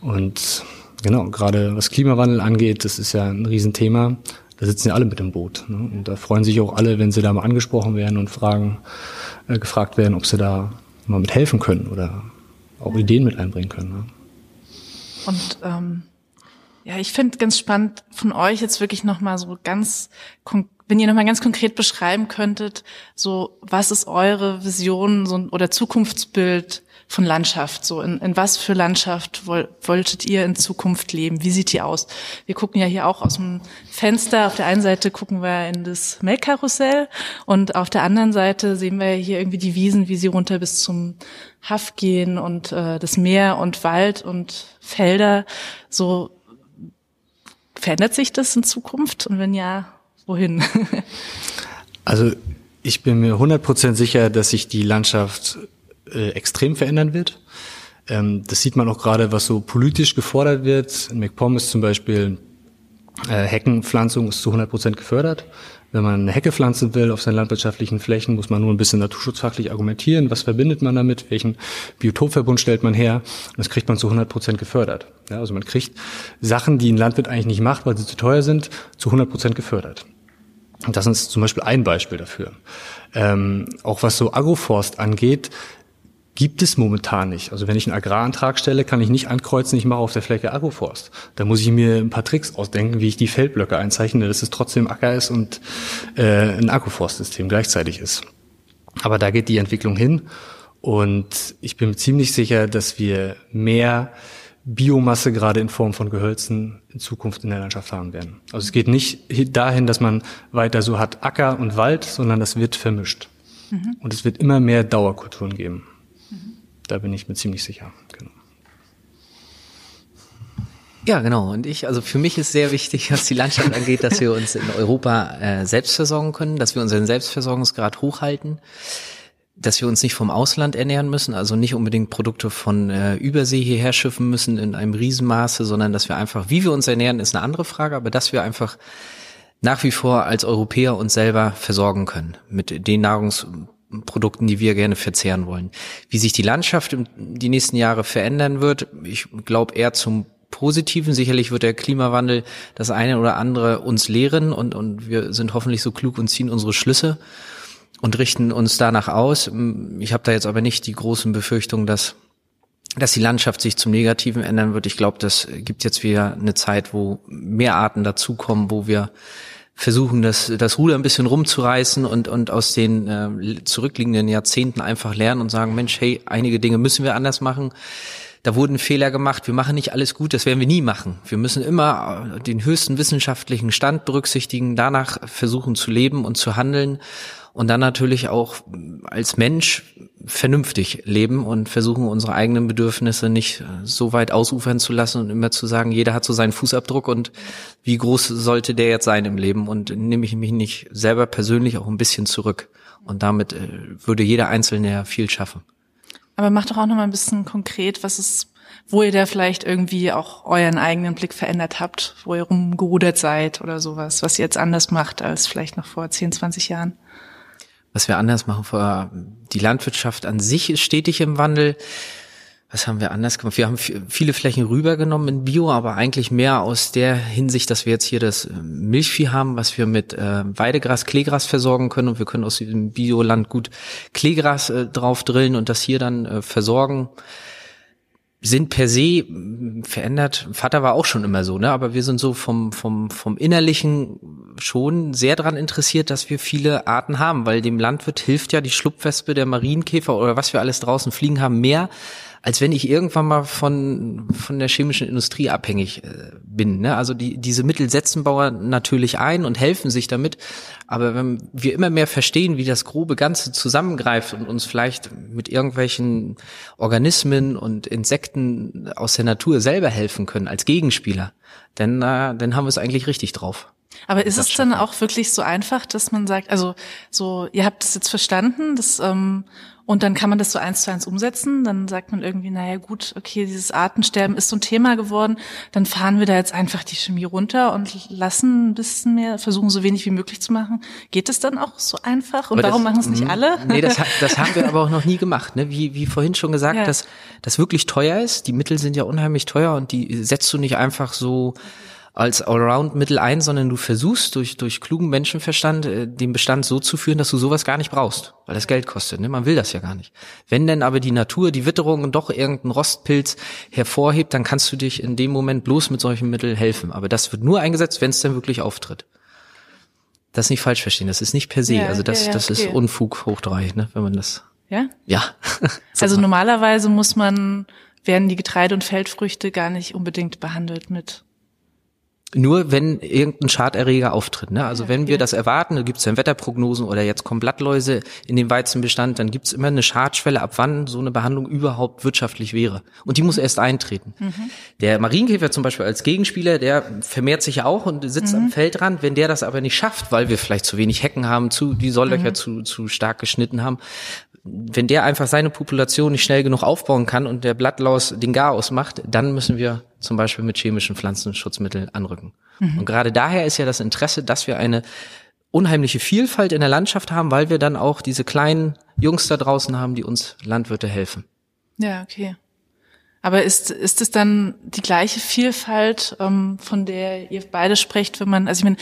Und Genau, gerade was Klimawandel angeht, das ist ja ein Riesenthema. Da sitzen ja alle mit im Boot. Ne? Und da freuen sich auch alle, wenn sie da mal angesprochen werden und fragen, äh, gefragt werden, ob sie da mal mit helfen können oder auch Ideen mit einbringen können. Ne? Und ähm, ja, ich finde ganz spannend von euch jetzt wirklich nochmal so ganz, wenn ihr nochmal ganz konkret beschreiben könntet, so was ist eure Vision so, oder Zukunftsbild von Landschaft. So in, in was für Landschaft woll, wolltet ihr in Zukunft leben? Wie sieht die aus? Wir gucken ja hier auch aus dem Fenster. Auf der einen Seite gucken wir in das Melkkarussell und auf der anderen Seite sehen wir hier irgendwie die Wiesen, wie sie runter bis zum Haff gehen und äh, das Meer und Wald und Felder. So verändert sich das in Zukunft? Und wenn ja, wohin? also ich bin mir 100% sicher, dass sich die Landschaft äh, extrem verändern wird. Ähm, das sieht man auch gerade, was so politisch gefordert wird. In McPom ist zum Beispiel äh, Heckenpflanzung ist zu 100 Prozent gefördert. Wenn man eine Hecke pflanzen will auf seinen landwirtschaftlichen Flächen, muss man nur ein bisschen naturschutzfachlich argumentieren. Was verbindet man damit? Welchen Biotopverbund stellt man her? Und das kriegt man zu 100 Prozent gefördert. Ja, also man kriegt Sachen, die ein Landwirt eigentlich nicht macht, weil sie zu teuer sind, zu 100 Prozent gefördert. Und das ist zum Beispiel ein Beispiel dafür. Ähm, auch was so Agroforst angeht, gibt es momentan nicht. Also wenn ich einen Agrarantrag stelle, kann ich nicht ankreuzen, ich mache auf der Fläche Agroforst. Da muss ich mir ein paar Tricks ausdenken, wie ich die Feldblöcke einzeichne, dass es trotzdem Acker ist und äh, ein Agroforstsystem gleichzeitig ist. Aber da geht die Entwicklung hin und ich bin ziemlich sicher, dass wir mehr Biomasse gerade in Form von Gehölzen in Zukunft in der Landschaft haben werden. Also es geht nicht dahin, dass man weiter so hat Acker und Wald, sondern das wird vermischt. Mhm. Und es wird immer mehr Dauerkulturen geben. Da bin ich mir ziemlich sicher. Genau. Ja, genau. Und ich, also für mich ist sehr wichtig, was die Landschaft angeht, dass wir uns in Europa äh, selbst versorgen können, dass wir unseren Selbstversorgungsgrad hochhalten, dass wir uns nicht vom Ausland ernähren müssen, also nicht unbedingt Produkte von äh, Übersee hierher schiffen müssen in einem Riesenmaße, sondern dass wir einfach, wie wir uns ernähren, ist eine andere Frage, aber dass wir einfach nach wie vor als Europäer uns selber versorgen können mit den Nahrungs Produkten, die wir gerne verzehren wollen. Wie sich die Landschaft die nächsten Jahre verändern wird, ich glaube eher zum Positiven. Sicherlich wird der Klimawandel das eine oder andere uns lehren und, und wir sind hoffentlich so klug und ziehen unsere Schlüsse und richten uns danach aus. Ich habe da jetzt aber nicht die großen Befürchtungen, dass dass die Landschaft sich zum Negativen ändern wird. Ich glaube, das gibt jetzt wieder eine Zeit, wo mehr Arten dazukommen, wo wir versuchen, das, das Ruder ein bisschen rumzureißen und, und aus den äh, zurückliegenden Jahrzehnten einfach lernen und sagen, Mensch, hey, einige Dinge müssen wir anders machen. da wurden Fehler gemacht, wir machen nicht alles gut, das werden wir nie machen. Wir müssen immer äh, den höchsten wissenschaftlichen Stand berücksichtigen, danach versuchen zu leben und zu handeln und dann natürlich auch als Mensch vernünftig leben und versuchen unsere eigenen Bedürfnisse nicht äh, so weit ausufern zu lassen und immer zu sagen, jeder hat so seinen Fußabdruck und wie groß sollte der jetzt sein im Leben? Und nehme ich mich nicht selber persönlich auch ein bisschen zurück. Und damit äh, würde jeder Einzelne ja viel schaffen. Aber macht doch auch noch mal ein bisschen konkret, was ist, wo ihr da vielleicht irgendwie auch euren eigenen Blick verändert habt, wo ihr rumgerudert seid oder sowas, was ihr jetzt anders macht als vielleicht noch vor 10, 20 Jahren was wir anders machen. Die Landwirtschaft an sich ist stetig im Wandel. Was haben wir anders gemacht? Wir haben viele Flächen rübergenommen in Bio, aber eigentlich mehr aus der Hinsicht, dass wir jetzt hier das äh, Milchvieh haben, was wir mit äh, Weidegras, Kleegras versorgen können und wir können aus diesem Bioland gut Kleegras äh, drauf drillen und das hier dann versorgen sind per se verändert. Vater war auch schon immer so, ne? Aber wir sind so vom vom vom innerlichen schon sehr daran interessiert, dass wir viele Arten haben, weil dem Landwirt hilft ja die Schlupfwespe, der Marienkäfer oder was wir alles draußen fliegen haben mehr als wenn ich irgendwann mal von, von der chemischen Industrie abhängig äh, bin. Ne? Also die, diese Mittel setzen Bauer natürlich ein und helfen sich damit. Aber wenn wir immer mehr verstehen, wie das grobe Ganze zusammengreift und uns vielleicht mit irgendwelchen Organismen und Insekten aus der Natur selber helfen können als Gegenspieler, dann, äh, dann haben wir es eigentlich richtig drauf. Aber ist es dann auch wirklich so einfach, dass man sagt, also so, ihr habt es jetzt verstanden, dass ähm, und dann kann man das so eins zu eins umsetzen. Dann sagt man irgendwie, naja gut, okay, dieses Artensterben ist so ein Thema geworden. Dann fahren wir da jetzt einfach die Chemie runter und lassen ein bisschen mehr, versuchen so wenig wie möglich zu machen. Geht es dann auch so einfach? Und aber warum das, machen es nicht alle? Nee, das, das haben wir aber auch noch nie gemacht. Ne? Wie, wie vorhin schon gesagt, ja. dass das wirklich teuer ist. Die Mittel sind ja unheimlich teuer und die setzt du nicht einfach so als Allround-Mittel ein, sondern du versuchst durch, durch klugen Menschenverstand äh, den Bestand so zu führen, dass du sowas gar nicht brauchst, weil das Geld kostet. Ne? Man will das ja gar nicht. Wenn denn aber die Natur, die Witterung doch irgendeinen Rostpilz hervorhebt, dann kannst du dich in dem Moment bloß mit solchen Mitteln helfen. Aber das wird nur eingesetzt, wenn es dann wirklich auftritt. Das nicht falsch verstehen, das ist nicht per se. Ja, also das, ja, ja, das okay. ist Unfug hoch drei, ne, wenn man das. Ja? Ja. also normalerweise muss man, werden die Getreide- und Feldfrüchte gar nicht unbedingt behandelt mit nur wenn irgendein Schaderreger auftritt. Ne? Also wenn wir das erwarten, da gibt es dann Wetterprognosen oder jetzt kommen Blattläuse in den Weizenbestand, dann gibt es immer eine Schadschwelle, ab wann so eine Behandlung überhaupt wirtschaftlich wäre. Und die muss erst eintreten. Mhm. Der Marienkäfer zum Beispiel als Gegenspieler, der vermehrt sich ja auch und sitzt mhm. am Feldrand. Wenn der das aber nicht schafft, weil wir vielleicht zu wenig Hecken haben, zu die Solllöcher mhm. zu, zu stark geschnitten haben, wenn der einfach seine Population nicht schnell genug aufbauen kann und der Blattlaus den Garaus macht, dann müssen wir zum Beispiel mit chemischen Pflanzenschutzmitteln anrücken. Mhm. Und gerade daher ist ja das Interesse, dass wir eine unheimliche Vielfalt in der Landschaft haben, weil wir dann auch diese kleinen Jungs da draußen haben, die uns Landwirte helfen. Ja, okay. Aber ist, ist es dann die gleiche Vielfalt, ähm, von der ihr beide sprecht, wenn man, also ich meine,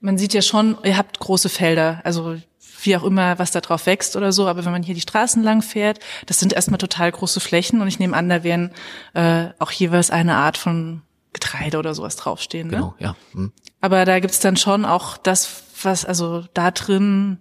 man sieht ja schon, ihr habt große Felder, also wie auch immer, was da drauf wächst oder so. Aber wenn man hier die Straßen lang fährt, das sind erstmal total große Flächen und ich nehme an, da werden äh, auch jeweils eine Art von Getreide oder sowas draufstehen. Ne? Genau, ja. Hm. Aber da gibt's dann schon auch das, was, also da drin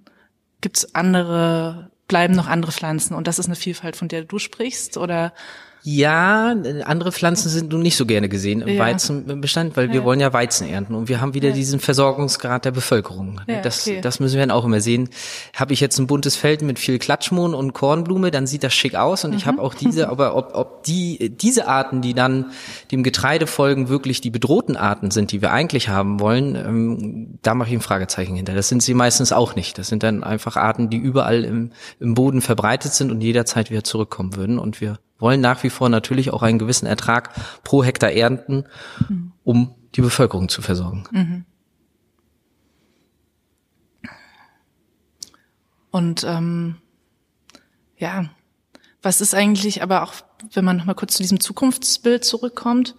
gibt's andere, bleiben noch andere Pflanzen und das ist eine Vielfalt, von der du sprichst, oder? Ja, andere Pflanzen sind nun nicht so gerne gesehen im ja. Weizenbestand, weil wir ja. wollen ja Weizen ernten und wir haben wieder ja. diesen Versorgungsgrad der Bevölkerung. das, okay. das müssen wir dann auch immer sehen. Habe ich jetzt ein buntes Feld mit viel Klatschmohn und Kornblume, dann sieht das schick aus und mhm. ich habe auch diese, aber ob, ob die diese Arten, die dann dem Getreide folgen, wirklich die bedrohten Arten sind, die wir eigentlich haben wollen, ähm, da mache ich ein Fragezeichen hinter. Das sind sie meistens auch nicht. Das sind dann einfach Arten, die überall im, im Boden verbreitet sind und jederzeit wieder zurückkommen würden und wir wollen nach wie vor natürlich auch einen gewissen Ertrag pro Hektar ernten, um die Bevölkerung zu versorgen. Mhm. Und ähm, ja, was ist eigentlich aber auch, wenn man nochmal kurz zu diesem Zukunftsbild zurückkommt,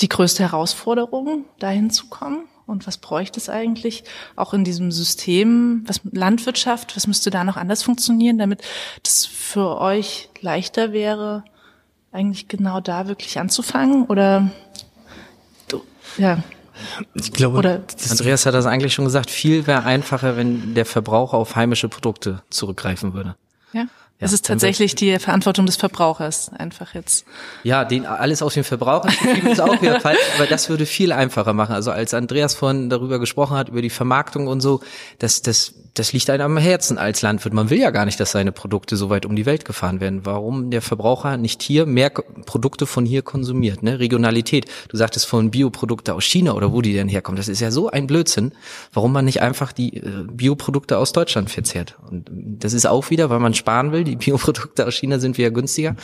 die größte Herausforderung, dahin zu kommen? Und was bräuchte es eigentlich auch in diesem System, was Landwirtschaft, was müsste da noch anders funktionieren, damit das für euch leichter wäre, eigentlich genau da wirklich anzufangen? Oder du, ja. Ich glaube, Oder Andreas hat das eigentlich schon gesagt, viel wäre einfacher, wenn der Verbraucher auf heimische Produkte zurückgreifen würde. Ja. Es ist tatsächlich die Verantwortung des Verbrauchers, einfach jetzt. Ja, den alles aus dem Verbraucher ist auch wieder falsch, aber das würde viel einfacher machen. Also als Andreas vorhin darüber gesprochen hat, über die Vermarktung und so, das, das, das liegt einem am Herzen als Landwirt. Man will ja gar nicht, dass seine Produkte so weit um die Welt gefahren werden. Warum der Verbraucher nicht hier mehr Produkte von hier konsumiert, ne? Regionalität. Du sagtest von Bioprodukte aus China oder wo die denn herkommen. Das ist ja so ein Blödsinn. Warum man nicht einfach die äh, Bioprodukte aus Deutschland verzehrt? Und das ist auch wieder, weil man sparen will, die Bioprodukte aus China sind wieder günstiger.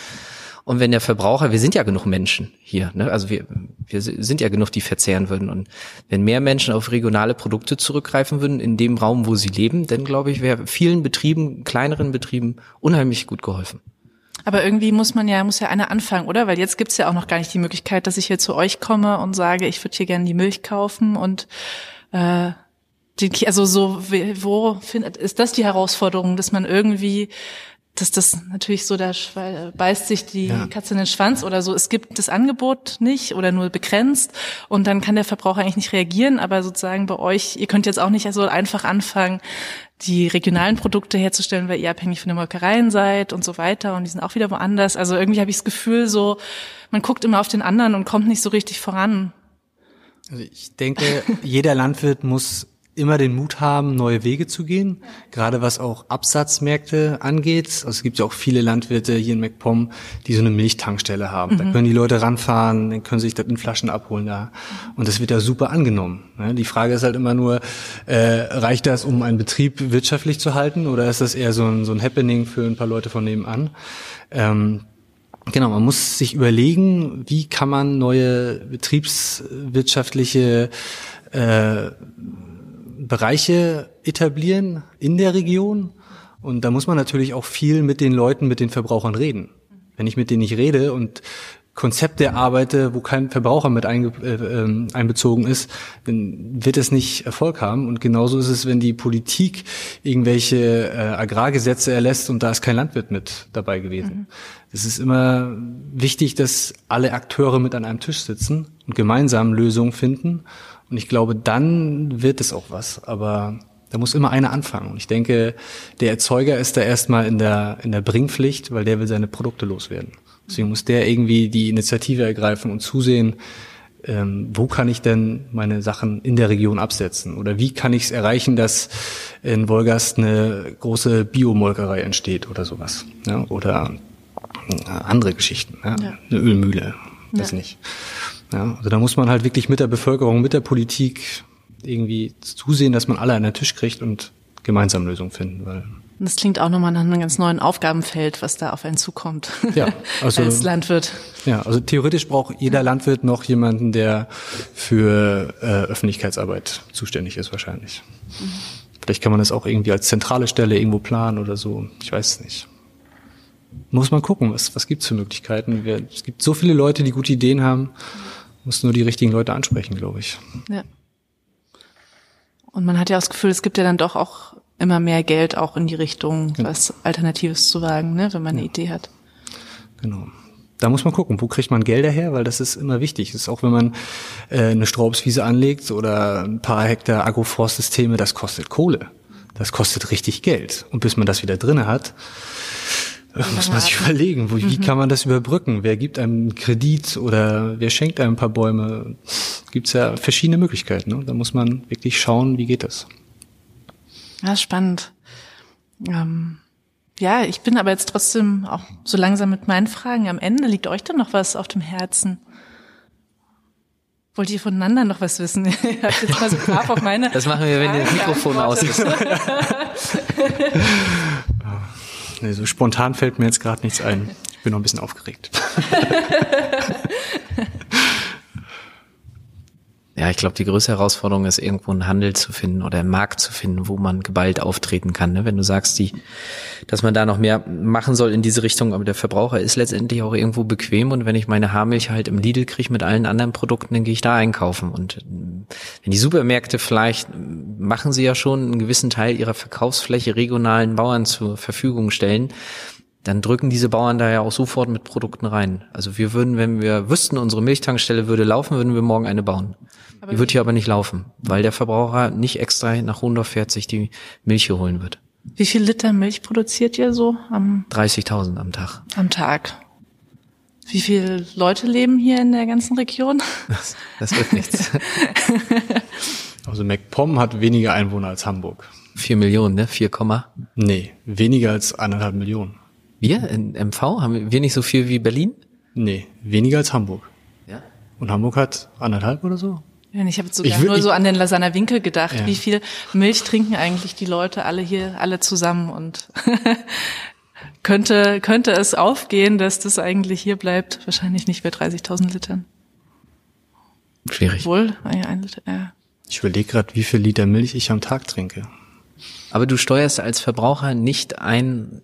Und wenn der Verbraucher, wir sind ja genug Menschen hier, ne? also wir, wir sind ja genug, die verzehren würden. Und wenn mehr Menschen auf regionale Produkte zurückgreifen würden in dem Raum, wo sie leben, dann glaube ich, wäre vielen Betrieben, kleineren Betrieben unheimlich gut geholfen. Aber irgendwie muss man ja, muss ja einer anfangen, oder? Weil jetzt gibt's ja auch noch gar nicht die Möglichkeit, dass ich hier zu euch komme und sage, ich würde hier gerne die Milch kaufen und äh, die, also so, wo findet, ist das die Herausforderung, dass man irgendwie dass das natürlich so, da beißt sich die ja. Katze in den Schwanz oder so. Es gibt das Angebot nicht oder nur begrenzt und dann kann der Verbraucher eigentlich nicht reagieren. Aber sozusagen bei euch, ihr könnt jetzt auch nicht so einfach anfangen, die regionalen Produkte herzustellen, weil ihr abhängig von den Molkereien seid und so weiter und die sind auch wieder woanders. Also irgendwie habe ich das Gefühl, so man guckt immer auf den anderen und kommt nicht so richtig voran. Also ich denke, jeder Landwirt muss immer den Mut haben, neue Wege zu gehen, gerade was auch Absatzmärkte angeht. Also es gibt ja auch viele Landwirte hier in MacPom, die so eine Milchtankstelle haben. Mhm. Da können die Leute ranfahren, dann können sie sich das in Flaschen abholen da. Und das wird ja super angenommen. Ne? Die Frage ist halt immer nur, äh, reicht das, um einen Betrieb wirtschaftlich zu halten oder ist das eher so ein, so ein Happening für ein paar Leute von nebenan? Ähm, Genau, man muss sich überlegen, wie kann man neue betriebswirtschaftliche äh, Bereiche etablieren in der Region. Und da muss man natürlich auch viel mit den Leuten, mit den Verbrauchern reden. Wenn ich mit denen nicht rede und Konzepte erarbeite, wo kein Verbraucher mit einge, äh, ähm, einbezogen ist, dann wird es nicht Erfolg haben. Und genauso ist es, wenn die Politik irgendwelche äh, Agrargesetze erlässt und da ist kein Landwirt mit dabei gewesen. Es mhm. ist immer wichtig, dass alle Akteure mit an einem Tisch sitzen und gemeinsam Lösungen finden und ich glaube, dann wird es auch was. Aber da muss immer einer anfangen. Und ich denke, der Erzeuger ist da erstmal in der, in der Bringpflicht, weil der will seine Produkte loswerden. Deswegen muss der irgendwie die Initiative ergreifen und zusehen, ähm, wo kann ich denn meine Sachen in der Region absetzen? Oder wie kann ich es erreichen, dass in Wolgast eine große Biomolkerei entsteht oder sowas? Ja? Oder äh, andere Geschichten, ja? ja. eine Ölmühle, das nicht. Ja, also da muss man halt wirklich mit der Bevölkerung, mit der Politik irgendwie zusehen, dass man alle an den Tisch kriegt und gemeinsam Lösungen finden, weil das klingt auch nochmal nach einem ganz neuen Aufgabenfeld, was da auf einen zukommt. Ja, also als Landwirt. Ja, also theoretisch braucht jeder Landwirt noch jemanden, der für äh, Öffentlichkeitsarbeit zuständig ist, wahrscheinlich. Mhm. Vielleicht kann man das auch irgendwie als zentrale Stelle irgendwo planen oder so. Ich weiß es nicht muss man gucken, was, was gibt's für Möglichkeiten. Wir, es gibt so viele Leute, die gute Ideen haben, muss nur die richtigen Leute ansprechen, glaube ich. Ja. Und man hat ja das Gefühl, es gibt ja dann doch auch immer mehr Geld auch in die Richtung, genau. was Alternatives zu wagen, ne, wenn man eine ja. Idee hat. Genau. Da muss man gucken, wo kriegt man Gelder her, weil das ist immer wichtig. Das ist auch wenn man äh, eine Straubswiese anlegt oder ein paar Hektar Agroforstsysteme, das kostet Kohle. Das kostet richtig Geld. Und bis man das wieder drinne hat, muss man sich überlegen, wo, wie mhm. kann man das überbrücken? Wer gibt einem einen Kredit oder wer schenkt einem ein paar Bäume? Gibt es ja verschiedene Möglichkeiten. Ne? Da muss man wirklich schauen, wie geht das. Ja, spannend. Ähm, ja, ich bin aber jetzt trotzdem auch so langsam mit meinen Fragen am Ende. Liegt euch denn noch was auf dem Herzen? Wollt ihr voneinander noch was wissen? ich habt jetzt mal so brav auf meine. Das machen wir, wenn ihr das Mikrofon aus ist. Nee, so spontan fällt mir jetzt gerade nichts ein. Ich bin noch ein bisschen aufgeregt. Ja, ich glaube, die größte Herausforderung ist, irgendwo einen Handel zu finden oder einen Markt zu finden, wo man geballt auftreten kann. Ne? Wenn du sagst, die, dass man da noch mehr machen soll in diese Richtung, aber der Verbraucher ist letztendlich auch irgendwo bequem und wenn ich meine Haarmilch halt im Lidl kriege mit allen anderen Produkten, dann gehe ich da einkaufen. Und wenn die Supermärkte vielleicht machen sie ja schon einen gewissen Teil ihrer Verkaufsfläche regionalen Bauern zur Verfügung stellen, dann drücken diese Bauern da ja auch sofort mit Produkten rein. Also wir würden, wenn wir wüssten, unsere Milchtankstelle würde laufen, würden wir morgen eine bauen. Aber die wird hier aber nicht laufen, weil der Verbraucher nicht extra nach Hundorf fährt, sich die Milch hier holen wird. Wie viel Liter Milch produziert ihr so am 30.000 am Tag. Am Tag. Wie viele Leute leben hier in der ganzen Region? Das, das wird nichts. Also MacPom hat weniger Einwohner als Hamburg. Vier Millionen, ne? Vier Komma? Nee, weniger als anderthalb Millionen. Wir in MV haben wir nicht so viel wie Berlin? Nee, weniger als Hamburg. Ja. Und Hamburg hat anderthalb oder so? Ja, ich habe sogar ich will, nur so an den Lasaner Winkel gedacht. Ja. Wie viel Milch trinken eigentlich die Leute alle hier, alle zusammen? Und könnte, könnte es aufgehen, dass das eigentlich hier bleibt? Wahrscheinlich nicht bei 30.000 Litern. Schwierig. Wohl, ein Liter, ja. Ich überlege gerade, wie viel Liter Milch ich am Tag trinke. Aber du steuerst als Verbraucher nicht ein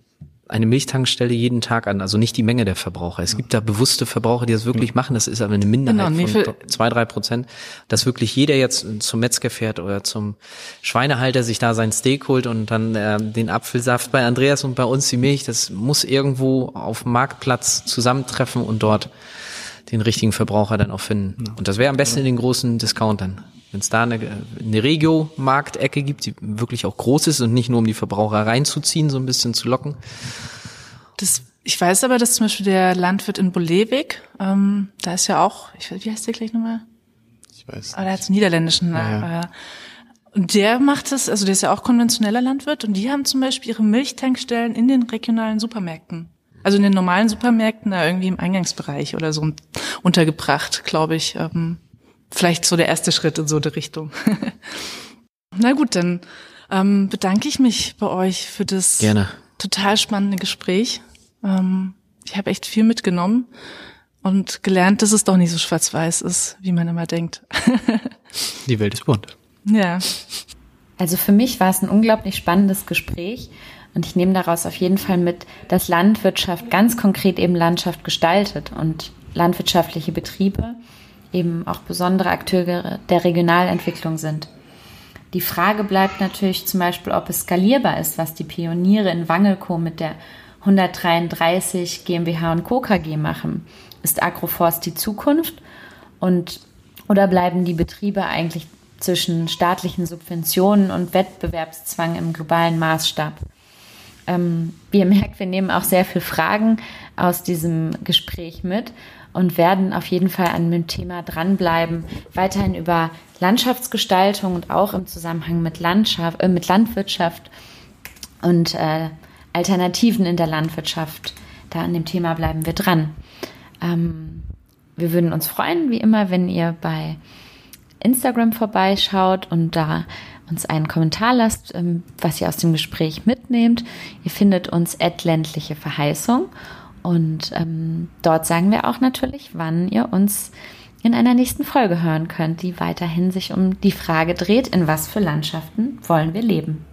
eine Milchtankstelle jeden Tag an, also nicht die Menge der Verbraucher. Es gibt da bewusste Verbraucher, die das wirklich machen. Das ist aber eine Minderheit genau, von zwei, drei Prozent, dass wirklich jeder jetzt zum Metzger fährt oder zum Schweinehalter sich da sein Steak holt und dann äh, den Apfelsaft bei Andreas und bei uns die Milch. Das muss irgendwo auf dem Marktplatz zusammentreffen und dort den richtigen Verbraucher dann auch finden. Und das wäre am besten in den großen Discountern. Wenn es da eine, eine Regio-Marktecke gibt, die wirklich auch groß ist und nicht nur um die Verbraucher reinzuziehen, so ein bisschen zu locken. Das, ich weiß aber, dass zum Beispiel der Landwirt in Bolewik, ähm, da ist ja auch, ich, wie heißt der gleich nochmal? Ich weiß. Aber der hat einen niederländischen. Ja, ja. Äh, und der macht das, also der ist ja auch konventioneller Landwirt und die haben zum Beispiel ihre Milchtankstellen in den regionalen Supermärkten. Also in den normalen Supermärkten da irgendwie im Eingangsbereich oder so untergebracht, glaube ich. Ähm, vielleicht so der erste Schritt in so eine Richtung. Na gut, dann ähm, bedanke ich mich bei euch für das Gerne. total spannende Gespräch. Ähm, ich habe echt viel mitgenommen und gelernt, dass es doch nicht so schwarz-weiß ist, wie man immer denkt. Die Welt ist bunt. Ja. Also für mich war es ein unglaublich spannendes Gespräch und ich nehme daraus auf jeden Fall mit, dass Landwirtschaft ganz konkret eben Landschaft gestaltet und landwirtschaftliche Betriebe eben auch besondere Akteure der Regionalentwicklung sind. Die Frage bleibt natürlich zum Beispiel, ob es skalierbar ist, was die Pioniere in Wangelko mit der 133 GmbH und Co. KG machen. Ist Agroforst die Zukunft? Und, oder bleiben die Betriebe eigentlich zwischen staatlichen Subventionen und Wettbewerbszwang im globalen Maßstab? Ähm, wie ihr merkt, wir nehmen auch sehr viele Fragen aus diesem Gespräch mit und werden auf jeden Fall an dem Thema dranbleiben, weiterhin über Landschaftsgestaltung und auch im Zusammenhang mit, Landschaft, äh, mit Landwirtschaft und äh, Alternativen in der Landwirtschaft. Da an dem Thema bleiben wir dran. Ähm, wir würden uns freuen, wie immer, wenn ihr bei Instagram vorbeischaut und da uns einen Kommentar lasst, ähm, was ihr aus dem Gespräch mitnehmt. Ihr findet uns at ländliche Verheißung und ähm, dort sagen wir auch natürlich, wann ihr uns in einer nächsten Folge hören könnt, die weiterhin sich um die Frage dreht, in was für Landschaften wollen wir leben.